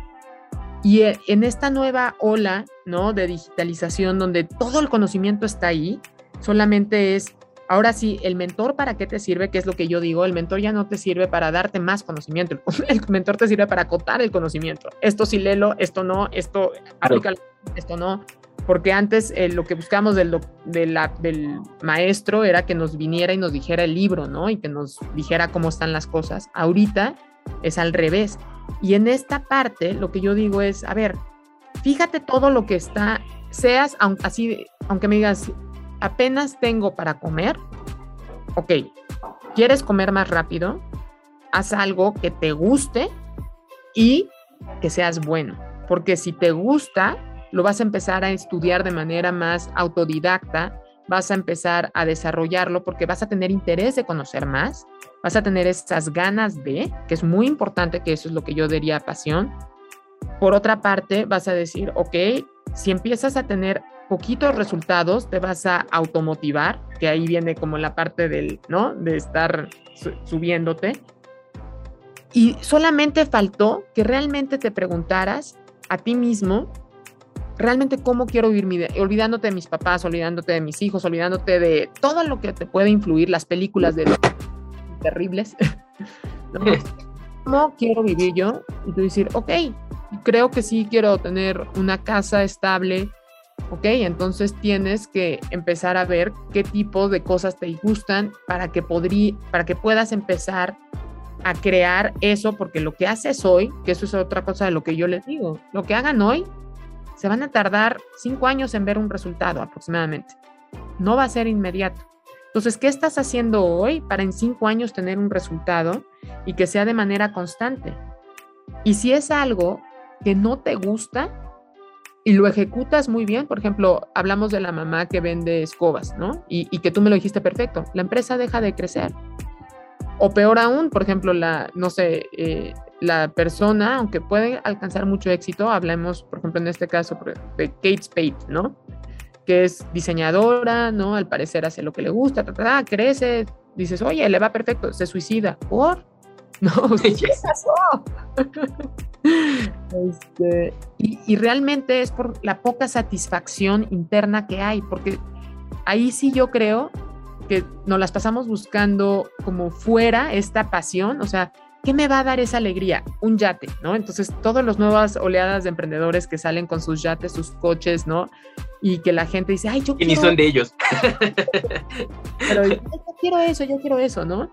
Y e, en esta nueva ola, ¿no? De digitalización donde todo el conocimiento está ahí, solamente es Ahora sí, el mentor para qué te sirve, que es lo que yo digo, el mentor ya no te sirve para darte más conocimiento, el mentor te sirve para acotar el conocimiento. Esto sí léelo, esto no, esto aplica, esto no. Porque antes eh, lo que buscábamos del, del maestro era que nos viniera y nos dijera el libro, ¿no? Y que nos dijera cómo están las cosas. Ahorita es al revés. Y en esta parte lo que yo digo es, a ver, fíjate todo lo que está, seas, así, aunque me digas, apenas tengo para comer, ok, ¿quieres comer más rápido? Haz algo que te guste y que seas bueno, porque si te gusta, lo vas a empezar a estudiar de manera más autodidacta, vas a empezar a desarrollarlo porque vas a tener interés de conocer más, vas a tener esas ganas de, que es muy importante, que eso es lo que yo diría pasión. Por otra parte, vas a decir, ok, si empiezas a tener poquitos resultados, te vas a automotivar, que ahí viene como la parte del, ¿no? De estar subiéndote. Y solamente faltó que realmente te preguntaras a ti mismo, realmente cómo quiero vivir mi vida, olvidándote de mis papás, olvidándote de mis hijos, olvidándote de todo lo que te puede influir, las películas de terribles. ¿Cómo quiero vivir yo? Y tú decir, ok, creo que sí quiero tener una casa estable, ¿ok? Entonces tienes que empezar a ver qué tipo de cosas te gustan para que, para que puedas empezar a crear eso, porque lo que haces hoy, que eso es otra cosa de lo que yo les digo, lo que hagan hoy, se van a tardar cinco años en ver un resultado aproximadamente. No va a ser inmediato. Entonces, ¿qué estás haciendo hoy para en cinco años tener un resultado y que sea de manera constante? Y si es algo que no te gusta y lo ejecutas muy bien, por ejemplo, hablamos de la mamá que vende escobas, ¿no? Y, que tú me lo dijiste perfecto, la empresa deja de crecer. O peor aún, por ejemplo, la, no sé, eh, la persona, aunque puede alcanzar mucho éxito, hablemos, por ejemplo, en este caso de Kate Spade, ¿no? que es diseñadora, ¿no? Al parecer hace lo que le gusta, crece, dices, oye, le va perfecto, se suicida. ¿Por? No, ¿qué pasó? Este, y, y, realmente es por la poca satisfacción interna que hay, porque ahí sí yo creo que nos las pasamos buscando como fuera esta pasión, o sea, ¿qué me va a dar esa alegría? Un yate, ¿no? Entonces, todas las nuevas oleadas de emprendedores que salen con sus yates, sus coches, ¿no? Y que la gente dice, ay, yo quiero... Y ni son de ellos. Pero yo, quiero eso, yo quiero eso, ¿no?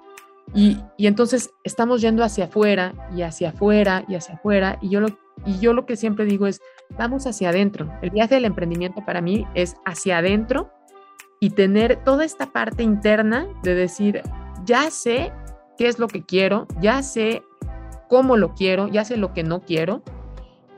Y, entonces estamos yendo hacia afuera y hacia afuera y hacia afuera. Y yo, lo, y yo lo que siempre digo es, vamos hacia adentro. El viaje del emprendimiento para mí es hacia adentro y tener toda esta parte interna de decir, ya sé qué es lo que quiero, ya sé cómo lo quiero, ya sé lo que no quiero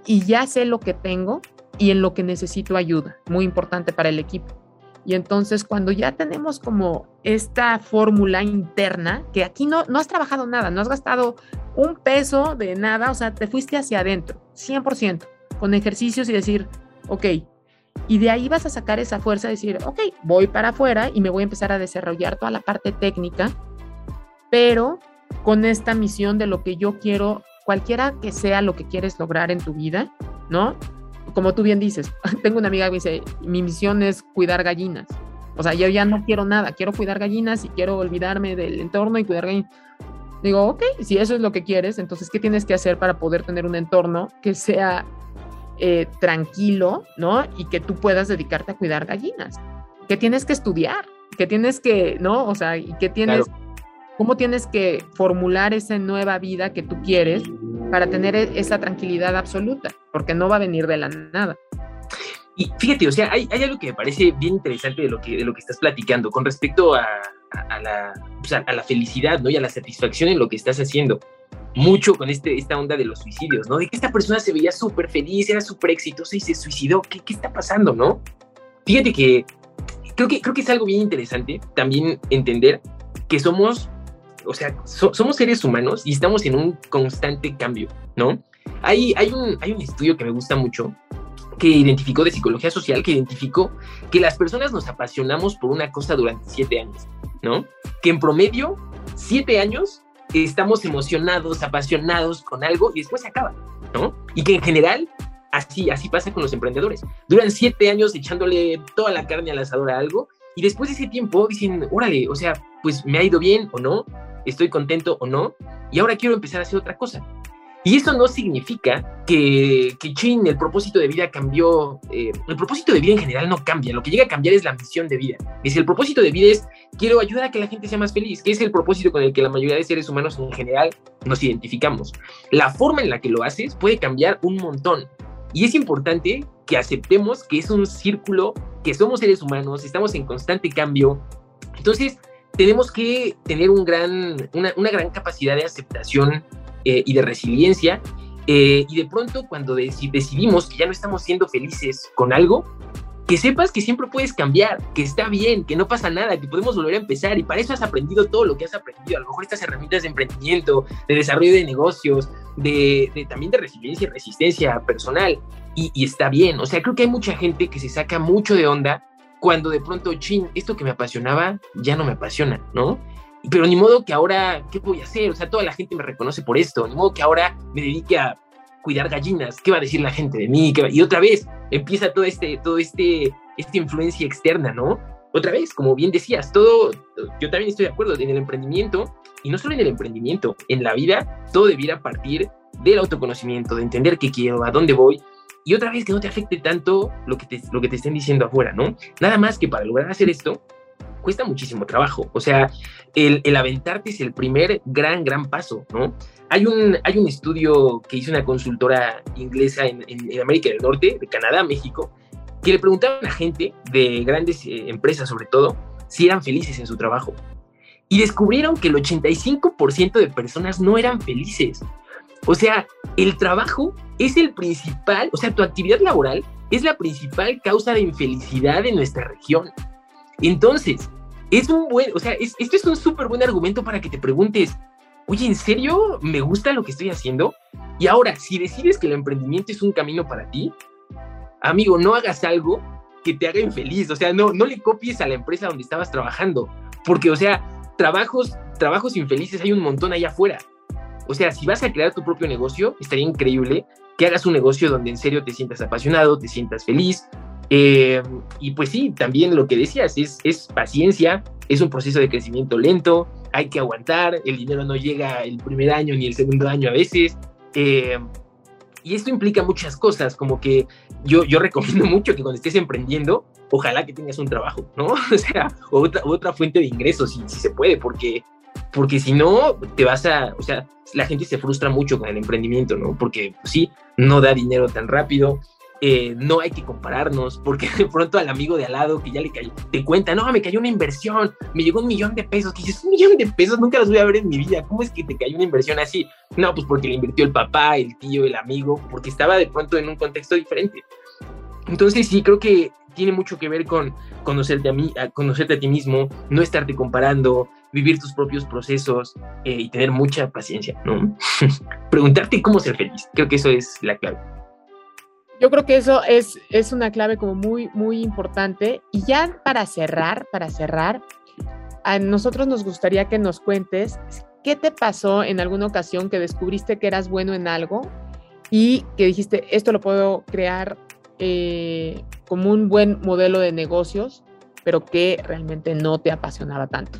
y ya sé lo que tengo y en lo que necesito ayuda, muy importante para el equipo. Y entonces cuando ya tenemos como esta fórmula interna, que aquí no, no has trabajado nada, no has gastado un peso de nada, o sea, te fuiste hacia adentro, 100%, con ejercicios y decir, ok, y de ahí vas a sacar esa fuerza, decir, ok, voy para afuera y me voy a empezar a desarrollar toda la parte técnica pero con esta misión de lo que yo quiero, cualquiera que sea lo que quieres lograr en tu vida, ¿no? Como tú bien dices, tengo una amiga que dice, mi misión es cuidar gallinas. O sea, yo ya no quiero nada, quiero cuidar gallinas y quiero olvidarme del entorno y cuidar gallinas. Digo, ok, si eso es lo que quieres, entonces, ¿qué tienes que hacer para poder tener un entorno que sea eh, tranquilo, ¿no? Y que tú puedas dedicarte a cuidar gallinas. ¿Qué tienes que estudiar? ¿Qué tienes que, no? O sea, ¿y qué tienes cómo tienes que formular esa nueva vida que tú quieres para tener e-, esa tranquilidad absoluta, porque no va a venir de la nada. Y fíjate, o sea, hay, algo que me parece bien interesante de lo que, de lo que estás platicando con respecto a, la, a la felicidad ¿no? y a la satisfacción en lo que estás haciendo. Mucho con este, esta onda de los suicidios, ¿no? De que esta persona se veía súper feliz, era súper exitosa y se suicidó. ¿Qué, ¿Qué está pasando, no? Fíjate que creo, que creo que es algo bien interesante también entender que somos o sea, somos seres humanos y estamos en un constante cambio, ¿no? Hay, hay, un, hay un estudio que me gusta mucho que identificó de psicología social, que identificó que las personas nos apasionamos por una cosa durante siete años, ¿no? Que en promedio, siete años estamos emocionados, apasionados con algo y después se acaba, ¿no? Y que en general así, así pasa con los emprendedores. Duran siete años echándole toda la carne al asador a algo y después de ese tiempo dicen, órale, o sea, pues me ha ido bien o no, estoy contento o no, y ahora quiero empezar a hacer otra cosa. Y esto no significa que, que Chin, el propósito de vida cambió. Eh, el propósito de vida en general no cambia. Lo que llega a cambiar es la misión de vida. Dice, el propósito de vida es quiero ayudar a que la gente sea más feliz, que es el propósito con el que la mayoría de seres humanos en general nos identificamos. La forma en la que lo haces puede cambiar un montón. Y es importante que aceptemos que es un círculo, que somos seres humanos, estamos en constante cambio. Entonces, tenemos que tener un gran, una, gran capacidad de aceptación eh, y de resiliencia. Eh, y de pronto cuando decidimos que ya no estamos siendo felices con algo, que sepas que siempre puedes cambiar, que está bien, que no pasa nada, que podemos volver a empezar y para eso has aprendido todo lo que has aprendido, a lo mejor estas herramientas de emprendimiento, de desarrollo de negocios, de, también de resiliencia y resistencia personal y, está bien, o sea, creo que hay mucha gente que se saca mucho de onda cuando de pronto, chin, esto que me apasionaba ya no me apasiona, ¿no? Pero ni modo que ahora, ¿qué voy a hacer? O sea, toda la gente me reconoce por esto, ni modo que ahora me dedique a cuidar gallinas, ¿qué va a decir la gente de mí? Y otra vez empieza todo este, todo este, esta influencia externa, ¿no? Otra vez, como bien decías, todo, yo también estoy de acuerdo, en el emprendimiento, y no solo en el emprendimiento, en la vida, todo debiera partir del autoconocimiento, de entender qué quiero, a dónde voy, y otra vez que no te afecte tanto lo que te, lo que te estén diciendo afuera, ¿no? Nada más que para lograr hacer esto, cuesta muchísimo trabajo. O sea, el, el, aventarte es el primer gran, gran paso, ¿no? Hay un, hay un estudio que hizo una consultora inglesa en, América del Norte, de Canadá, México, que le preguntaban a gente de grandes eh, empresas, sobre todo, si eran felices en su trabajo. Y descubrieron que el 85% de personas no eran felices. O sea, el trabajo es el principal, o sea, tu actividad laboral es la principal causa de infelicidad en nuestra región. Entonces, es un buen, o sea, esto es un súper buen argumento para que te preguntes, oye, ¿en serio me gusta lo que estoy haciendo? Y ahora, si decides que el emprendimiento es un camino para ti, amigo, no hagas algo que te haga infeliz, o sea, no, no le copies a la empresa donde estabas trabajando, porque, o sea, trabajos, trabajos infelices hay un montón allá afuera. O sea, si vas a crear tu propio negocio, estaría increíble que hagas un negocio donde en serio te sientas apasionado, te sientas feliz, eh, y pues sí, también lo que decías, es, es paciencia, es un proceso de crecimiento lento, hay que aguantar, el dinero no llega el primer año ni el segundo año a veces. Eh, y esto implica muchas cosas, como que yo, yo recomiendo mucho que cuando estés emprendiendo, ojalá que tengas un trabajo, ¿no? O sea, otra, otra fuente de ingresos, si, si se puede, porque, porque si no, te vas a, o sea, la gente se frustra mucho con el emprendimiento, ¿no? Porque pues, sí, no da dinero tan rápido, eh, no hay que compararnos, porque de pronto al amigo de al lado que ya le cayó, te cuenta, no, me cayó una inversión, me llegó un millón de pesos, que dices, un millón de pesos, nunca los voy a ver en mi vida, ¿cómo es que te cayó una inversión así? No, pues porque le invirtió el papá, el tío, el amigo, porque estaba de pronto en un contexto diferente. Entonces sí, creo que tiene mucho que ver con conocerte a, mí, conocerte a ti mismo, no estarte comparando, vivir tus propios procesos eh, y tener mucha paciencia, ¿no? Preguntarte cómo ser feliz, creo que eso es la clave. Yo creo que eso es, es una clave como muy, muy importante. Y ya para cerrar, para cerrar, a nosotros nos gustaría que nos cuentes qué te pasó en alguna ocasión que descubriste que eras bueno en algo y que dijiste, esto lo puedo crear eh, como un buen modelo de negocios, pero que realmente no te apasionaba tanto.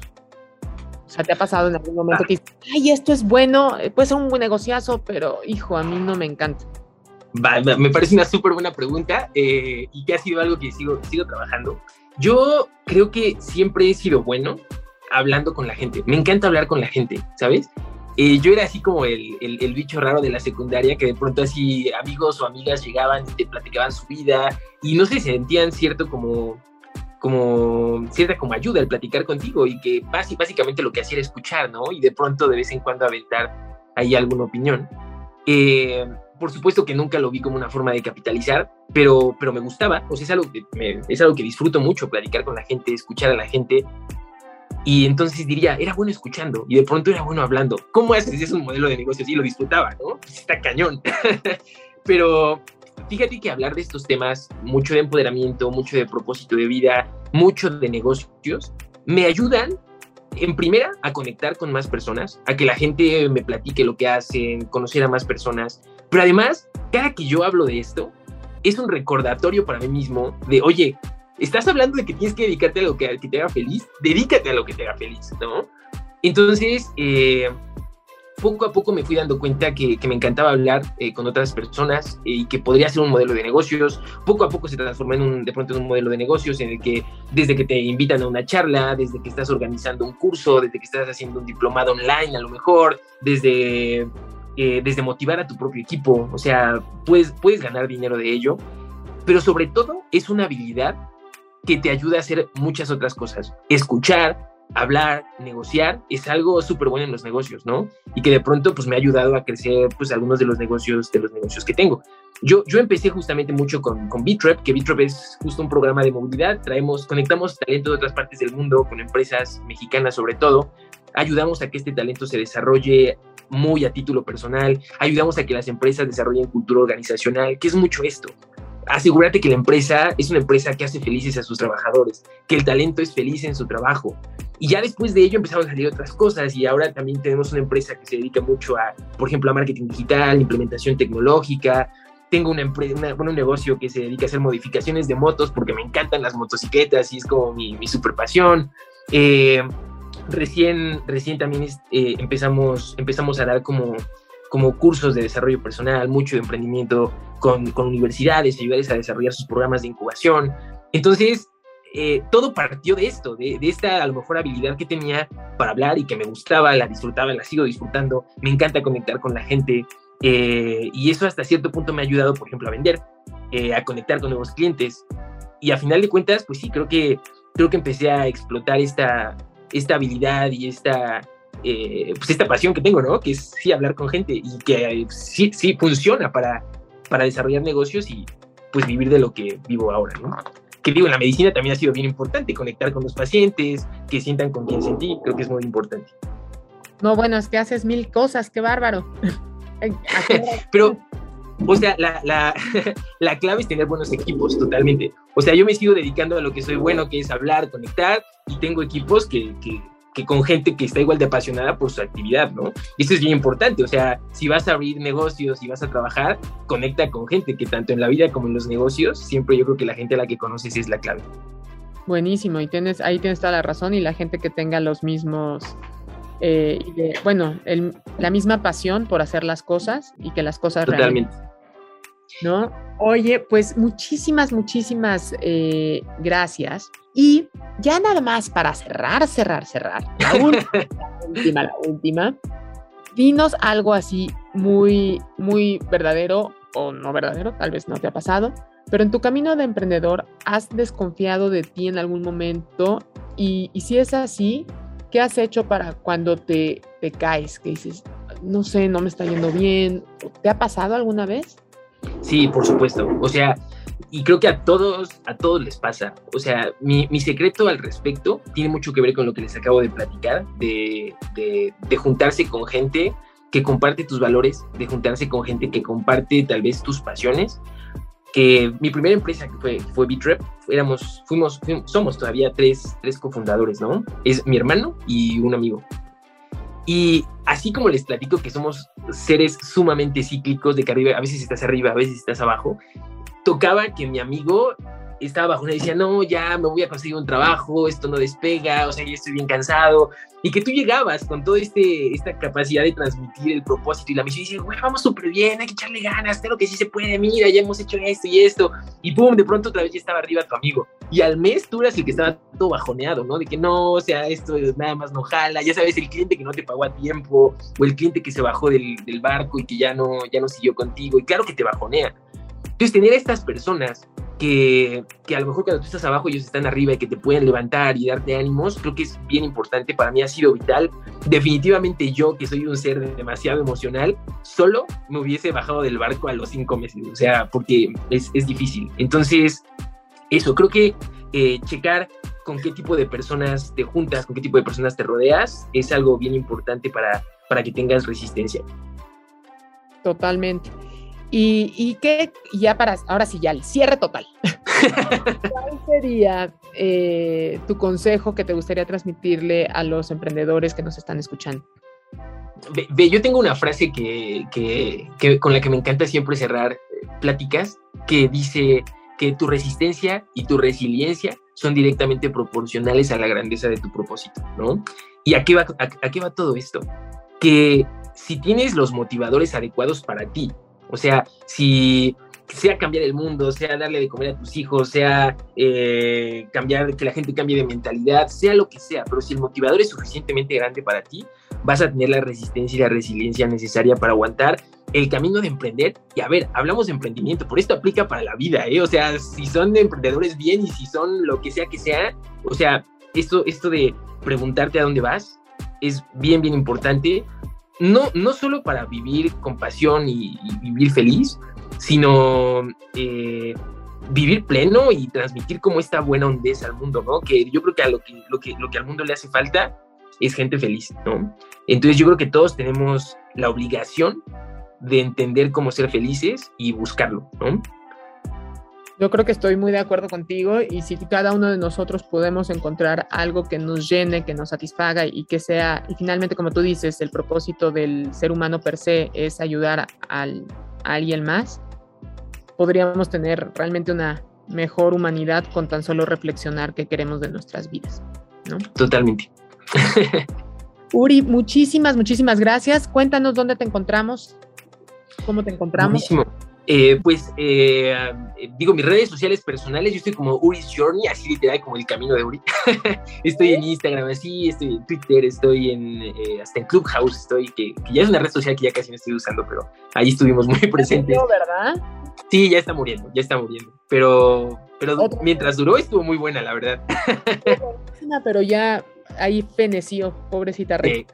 O sea, ¿te ha pasado en algún momento que dices, ay, esto es bueno, puede ser un buen negociazo, pero hijo, a mí no me encanta? Me parece una súper buena pregunta eh, y que ha sido algo que sigo, sigo trabajando. Yo creo que siempre he sido bueno hablando con la gente. Me encanta hablar con la gente, ¿sabes? Eh, yo era así como el, el, bicho raro de la secundaria, que de pronto así amigos o amigas llegaban y te platicaban su vida y no sé, sentían cierto como, como cierta como ayuda al platicar contigo y que básicamente lo que hacía era escuchar, ¿no? Y de pronto de vez en cuando aventar ahí alguna opinión. Eh, por supuesto que nunca lo vi como una forma de capitalizar, pero, pero me gustaba, o sea, es algo, que es algo que disfruto mucho, platicar con la gente, escuchar a la gente. Y entonces diría, era bueno escuchando y de pronto era bueno hablando. ¿Cómo haces es un modelo de negocio? Sí, lo disfrutaba, ¿no? Pues está cañón. pero fíjate que hablar de estos temas, mucho de empoderamiento, mucho de propósito de vida, mucho de negocios, me ayudan en primera, a conectar con más personas, a que la gente me platique lo que hacen, conocer a más personas. Pero además, cada que yo hablo de esto, es un recordatorio para mí mismo de, oye, estás hablando de que tienes que dedicarte a lo que, te haga feliz, dedícate a lo que te haga feliz, ¿no? Entonces, eh, poco a poco me fui dando cuenta que, me encantaba hablar eh, con otras personas eh, y que podría ser un modelo de negocios. Poco a poco se transformó en un, de pronto en un modelo de negocios en el que desde que te invitan a una charla, desde que estás organizando un curso, desde que estás haciendo un diplomado online a lo mejor, desde, eh, desde motivar a tu propio equipo, o sea, puedes, puedes ganar dinero de ello, pero sobre todo es una habilidad que te ayuda a hacer muchas otras cosas. Escuchar, hablar, negociar, es algo súper bueno en los negocios, ¿no? Y que de pronto pues me ha ayudado a crecer pues algunos de los negocios, de los negocios que tengo. Yo, yo empecé justamente mucho con, con Bitrep, que Bitrep es justo un programa de movilidad, traemos, conectamos talento de otras partes del mundo con empresas mexicanas sobre todo, ayudamos a que este talento se desarrolle muy a título personal, ayudamos a que las empresas desarrollen cultura organizacional, que es mucho esto. Asegúrate que la empresa es una empresa que hace felices a sus trabajadores, que el talento es feliz en su trabajo, y ya después de ello empezaron a salir otras cosas y ahora también tenemos una empresa que se dedica mucho a, por ejemplo, a marketing digital, implementación tecnológica. Tengo una empresa, un negocio que se dedica a hacer modificaciones de motos porque me encantan las motocicletas y es como mi, mi super pasión. Eh, recién, recién también eh, empezamos, empezamos a dar como como cursos de desarrollo personal, mucho de emprendimiento con, con universidades, ayudarles a desarrollar sus programas de incubación. Entonces, eh, todo partió de esto, de, esta a lo mejor habilidad que tenía para hablar y que me gustaba, la disfrutaba, la sigo disfrutando, me encanta conectar con la gente eh, y eso hasta cierto punto me ha ayudado, por ejemplo, a vender, eh, a conectar con nuevos clientes y a final de cuentas, pues sí, creo que, creo que empecé a explotar esta, esta habilidad y esta, pues esta pasión que tengo, ¿no? Que es sí hablar con gente y que sí, sí funciona para, para desarrollar negocios y pues vivir de lo que vivo ahora, ¿no? que digo, en la medicina también ha sido bien importante, conectar con los pacientes, que sientan con quien sentí, creo que es muy importante. No, bueno, es que haces mil cosas, qué bárbaro. Pero, o sea, la, la, la, clave es tener buenos equipos, totalmente. O sea, yo me sigo dedicando a lo que soy bueno, que es hablar, conectar, y tengo equipos que, que que con gente que está igual de apasionada por su actividad, ¿no? Y eso es bien importante, o sea, si vas a abrir negocios y vas a trabajar, conecta con gente, que tanto en la vida como en los negocios, siempre yo creo que la gente a la que conoces es la clave. Buenísimo, y tienes, ahí tienes toda la razón, y la gente que tenga los mismos, eh, bueno, la misma pasión por hacer las cosas y que las cosas Totalmente. ¿No? Oye, pues muchísimas, muchísimas eh, gracias. Y ya nada más para cerrar, cerrar, cerrar. La última, la última, Dinos algo así muy, muy verdadero o no verdadero, tal vez no te ha pasado, pero en tu camino de emprendedor, ¿has desconfiado de ti en algún momento? Y, si es así, ¿qué has hecho para cuando te, te caes? Que dices, no sé, no me está yendo bien. ¿Te ha pasado alguna vez? Sí, por supuesto. O sea, y creo que a todos, a todos les pasa. O sea, mi, mi, secreto al respecto tiene mucho que ver con lo que les acabo de platicar, de, de, de, juntarse con gente que comparte tus valores, de juntarse con gente que comparte tal vez tus pasiones. Que mi primera empresa que fue, fue Bitrep, éramos, fuimos, somos todavía tres, tres cofundadores, ¿no? Es mi hermano y un amigo. Y así como les platico que somos seres sumamente cíclicos, de que arriba, a veces estás arriba, a veces estás abajo, tocaba que mi amigo estaba bajo una decía, no, ya me voy a conseguir un trabajo, esto no despega, o sea, ya estoy bien cansado. Y que tú llegabas con toda este, esta capacidad de transmitir el propósito y la misión y dices, güey, vamos súper bien, hay que echarle ganas, pero que sí se puede, mira, ya hemos hecho esto y esto. Y pum, de pronto otra vez ya estaba arriba tu amigo. Y al mes tú eras el que estaba todo bajoneado, ¿no? De que no, o sea, esto nada más no jala, ya sabes, el cliente que no te pagó a tiempo, o el cliente que se bajó del, del barco y que ya no, ya no siguió contigo. Y claro que te bajonea. Entonces, tener a estas personas que, que, a lo mejor cuando tú estás abajo ellos están arriba y que te pueden levantar y darte ánimos, creo que es bien importante, para mí ha sido vital. Definitivamente yo, que soy un ser demasiado emocional, solo me hubiese bajado del barco a los cinco meses, o sea, porque es, es difícil. Entonces, eso, creo que eh, checar con qué tipo de personas te juntas, con qué tipo de personas te rodeas, es algo bien importante para, para que tengas resistencia. Totalmente. Y, y que ya para, ahora sí, ya el cierre total. ¿Cuál sería eh, tu consejo que te gustaría transmitirle a los emprendedores que nos están escuchando? Ve, yo tengo una frase que, que, que, con la que me encanta siempre cerrar eh, pláticas, que dice que tu resistencia y tu resiliencia son directamente proporcionales a la grandeza de tu propósito, ¿no? ¿Y a qué va, a, a qué va todo esto? Que si tienes los motivadores adecuados para ti, o sea, si sea cambiar el mundo, sea darle de comer a tus hijos, sea eh, cambiar, que la gente cambie de mentalidad, sea lo que sea, pero si el motivador es suficientemente grande para ti, vas a tener la resistencia y la resiliencia necesaria para aguantar el camino de emprender. Y a ver, hablamos de emprendimiento, por esto aplica para la vida, ¿eh? O sea, si son emprendedores bien y si son lo que sea que sea, o sea, esto, esto de preguntarte a dónde vas es bien, bien importante no, no solo para vivir con pasión y, vivir feliz, sino eh, vivir pleno y transmitir como esta buena hondeza al mundo, ¿no? Que yo creo que, a lo que, lo que, lo que al mundo le hace falta es gente feliz, ¿no? Entonces yo creo que todos tenemos la obligación de entender cómo ser felices y buscarlo, ¿no? Yo creo que estoy muy de acuerdo contigo y si cada uno de nosotros podemos encontrar algo que nos llene, que nos satisfaga y que sea, y finalmente como tú dices, el propósito del ser humano per se es ayudar al, a alguien más, podríamos tener realmente una mejor humanidad con tan solo reflexionar qué queremos de nuestras vidas. ¿no? Totalmente. Uri, muchísimas, muchísimas gracias. Cuéntanos dónde te encontramos, cómo te encontramos. Eh, pues eh, digo, mis redes sociales personales, yo estoy como Uri's Journey, así literal como el camino de Uri. estoy en Instagram, así, estoy en Twitter, estoy en eh, hasta en Clubhouse, estoy, que, ya es una red social que ya casi no estoy usando, pero ahí estuvimos muy presentes. ¿verdad? Sí, ya está muriendo, ya está muriendo. Pero, pero mientras duró estuvo muy buena, la verdad. pero ya ahí feneció, pobrecita Rey.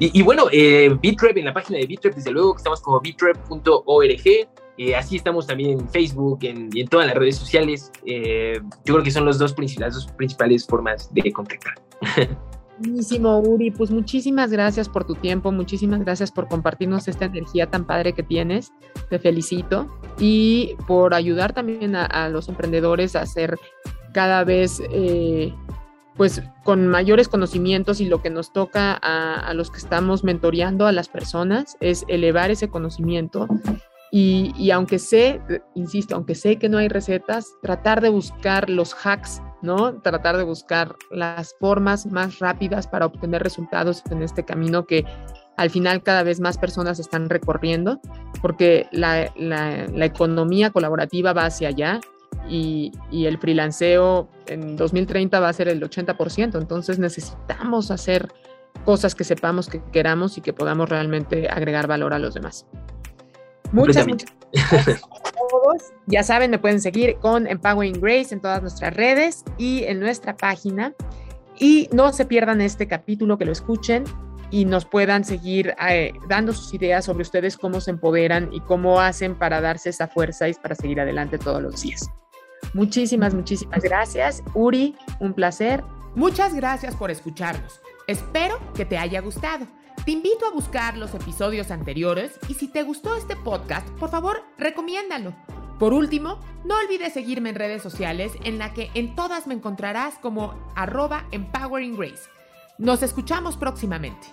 Y, y, bueno, eh, Bitrep, en la página de Bitrep, desde luego que estamos como bitrep.org. Eh, así estamos también en Facebook en, y en todas las redes sociales. Eh, yo creo que son los dos las dos principales formas de contactar. Buenísimo, Uri. Pues muchísimas gracias por tu tiempo, muchísimas gracias por compartirnos esta energía tan padre que tienes. Te felicito y por ayudar también a, los emprendedores a ser cada vez, eh, pues, con mayores conocimientos y lo que nos toca a, a los que estamos mentoreando a las personas es elevar ese conocimiento y, aunque sé, insisto, aunque sé que no hay recetas, tratar de buscar los hacks, ¿no? Tratar de buscar las formas más rápidas para obtener resultados en este camino que al final cada vez más personas están recorriendo, porque la, economía colaborativa va hacia allá y, y, el freelanceo en 2030 va a ser el 80%, entonces necesitamos hacer cosas que sepamos que queramos y que podamos realmente agregar valor a los demás. Muchas, muchas gracias a todos. Ya saben, me pueden seguir con Empowering Grace en todas nuestras redes y en nuestra página. Y no se pierdan este capítulo, que lo escuchen y nos puedan seguir eh, dando sus ideas sobre ustedes, cómo se empoderan y cómo hacen para darse esa fuerza y para seguir adelante todos los días. Muchísimas, muchísimas gracias. Uri, un placer. Muchas gracias por escucharnos. Espero que te haya gustado. Te invito a buscar los episodios anteriores y si te gustó este podcast, por favor, recomiéndalo. Por último, no olvides seguirme en redes sociales en la que en todas me encontrarás como arroba Empowering Grace. Nos escuchamos próximamente.